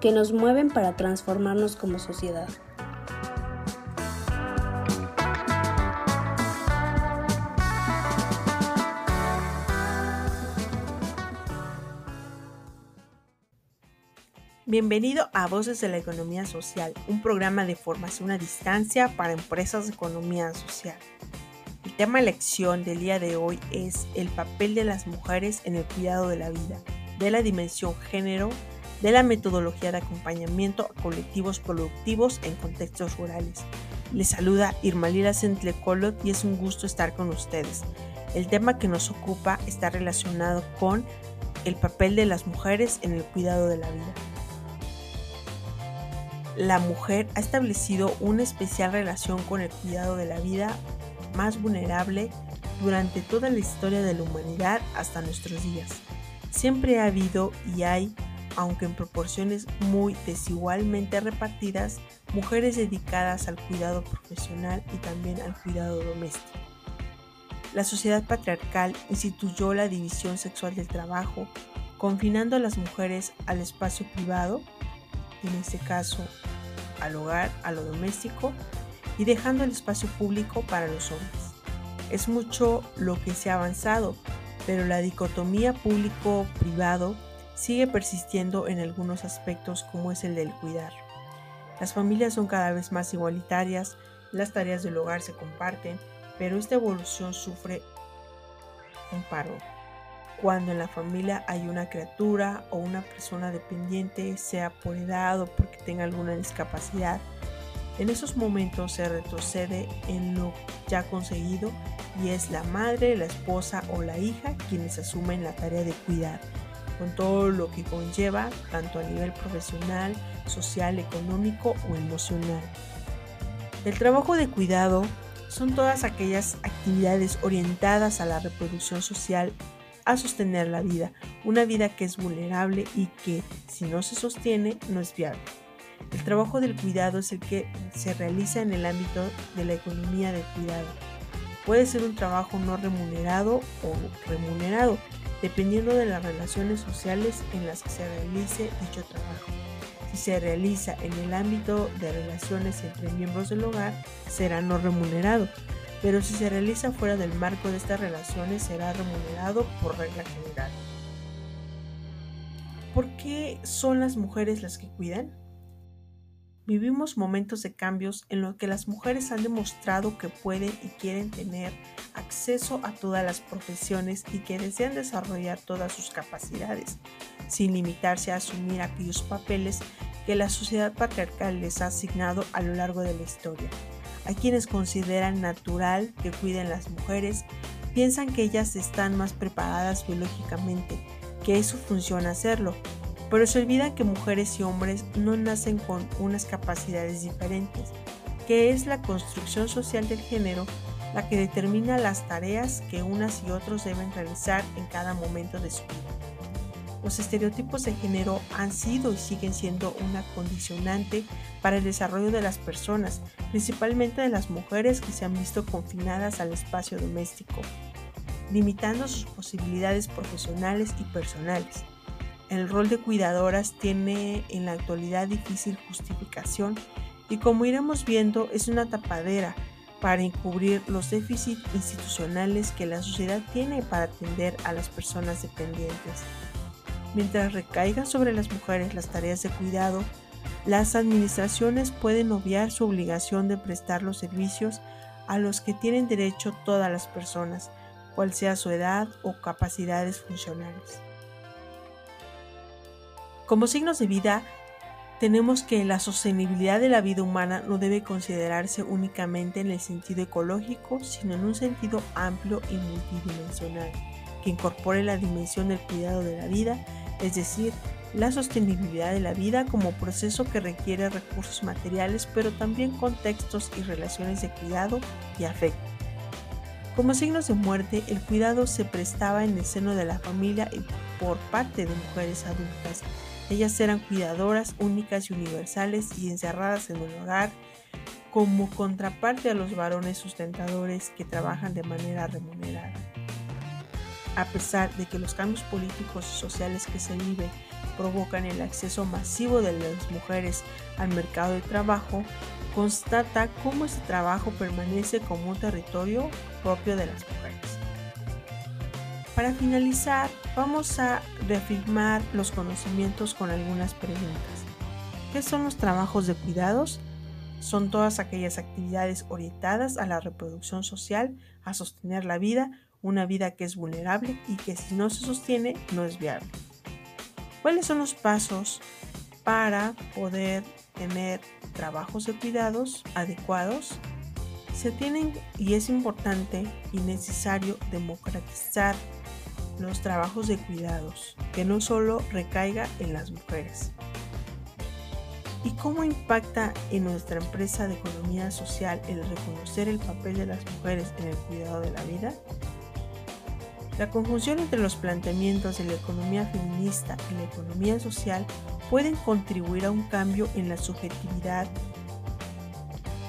que nos mueven para transformarnos como sociedad. Bienvenido a Voces de la Economía Social, un programa de formación a distancia para empresas de economía social. El tema elección del día de hoy es el papel de las mujeres en el cuidado de la vida, de la dimensión género, de la metodología de acompañamiento a colectivos productivos en contextos rurales. Les saluda Irma Lila Centlecolot y es un gusto estar con ustedes. El tema que nos ocupa está relacionado con el papel de las mujeres en el cuidado de la vida. La mujer ha establecido una especial relación con el cuidado de la vida más vulnerable durante toda la historia de la humanidad hasta nuestros días. Siempre ha habido y hay aunque en proporciones muy desigualmente repartidas, mujeres dedicadas al cuidado profesional y también al cuidado doméstico. La sociedad patriarcal instituyó la división sexual del trabajo, confinando a las mujeres al espacio privado, en este caso al hogar, a lo doméstico, y dejando el espacio público para los hombres. Es mucho lo que se ha avanzado, pero la dicotomía público-privado sigue persistiendo en algunos aspectos como es el del cuidar. Las familias son cada vez más igualitarias, las tareas del hogar se comparten, pero esta evolución sufre un paro. Cuando en la familia hay una criatura o una persona dependiente, sea por edad o porque tenga alguna discapacidad, en esos momentos se retrocede en lo ya conseguido y es la madre, la esposa o la hija quienes asumen la tarea de cuidar con todo lo que conlleva, tanto a nivel profesional, social, económico o emocional. El trabajo de cuidado son todas aquellas actividades orientadas a la reproducción social, a sostener la vida, una vida que es vulnerable y que si no se sostiene no es viable. El trabajo del cuidado es el que se realiza en el ámbito de la economía del cuidado. Puede ser un trabajo no remunerado o remunerado, dependiendo de las relaciones sociales en las que se realice dicho trabajo. Si se realiza en el ámbito de relaciones entre miembros del hogar, será no remunerado, pero si se realiza fuera del marco de estas relaciones, será remunerado por regla general. ¿Por qué son las mujeres las que cuidan? Vivimos momentos de cambios en los que las mujeres han demostrado que pueden y quieren tener acceso a todas las profesiones y que desean desarrollar todas sus capacidades, sin limitarse a asumir aquellos papeles que la sociedad patriarcal les ha asignado a lo largo de la historia. Hay quienes consideran natural que cuiden las mujeres, piensan que ellas están más preparadas biológicamente, que eso funciona hacerlo, pero se olvidan que mujeres y hombres no nacen con unas capacidades diferentes, que es la construcción social del género la que determina las tareas que unas y otros deben realizar en cada momento de su vida. Los estereotipos de género han sido y siguen siendo una condicionante para el desarrollo de las personas, principalmente de las mujeres que se han visto confinadas al espacio doméstico, limitando sus posibilidades profesionales y personales. El rol de cuidadoras tiene en la actualidad difícil justificación y como iremos viendo es una tapadera para encubrir los déficits institucionales que la sociedad tiene para atender a las personas dependientes. Mientras recaigan sobre las mujeres las tareas de cuidado, las administraciones pueden obviar su obligación de prestar los servicios a los que tienen derecho todas las personas, cual sea su edad o capacidades funcionales. Como signos de vida, tenemos que la sostenibilidad de la vida humana no debe considerarse únicamente en el sentido ecológico, sino en un sentido amplio y multidimensional, que incorpore la dimensión del cuidado de la vida, es decir, la sostenibilidad de la vida como proceso que requiere recursos materiales, pero también contextos y relaciones de cuidado y afecto. Como signos de muerte, el cuidado se prestaba en el seno de la familia y por parte de mujeres adultas. Ellas eran cuidadoras únicas y universales y encerradas en el hogar como contraparte a los varones sustentadores que trabajan de manera remunerada. A pesar de que los cambios políticos y sociales que se viven provocan el acceso masivo de las mujeres al mercado de trabajo, constata cómo ese trabajo permanece como un territorio propio de las mujeres. Para finalizar, vamos a reafirmar los conocimientos con algunas preguntas. ¿Qué son los trabajos de cuidados? Son todas aquellas actividades orientadas a la reproducción social, a sostener la vida, una vida que es vulnerable y que si no se sostiene no es viable. ¿Cuáles son los pasos para poder tener trabajos de cuidados adecuados? Se tienen y es importante y necesario democratizar los trabajos de cuidados, que no solo recaiga en las mujeres. ¿Y cómo impacta en nuestra empresa de economía social el reconocer el papel de las mujeres en el cuidado de la vida? La conjunción entre los planteamientos de la economía feminista y la economía social pueden contribuir a un cambio en la subjetividad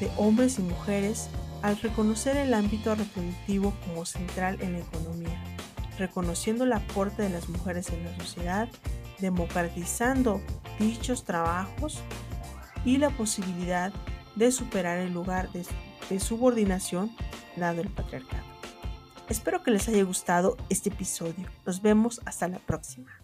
de hombres y mujeres al reconocer el ámbito reproductivo como central en la economía, reconociendo el aporte de las mujeres en la sociedad, democratizando dichos trabajos y la posibilidad de superar el lugar de, subordinación dado el patriarcado. Espero que les haya gustado este episodio. Nos vemos hasta la próxima.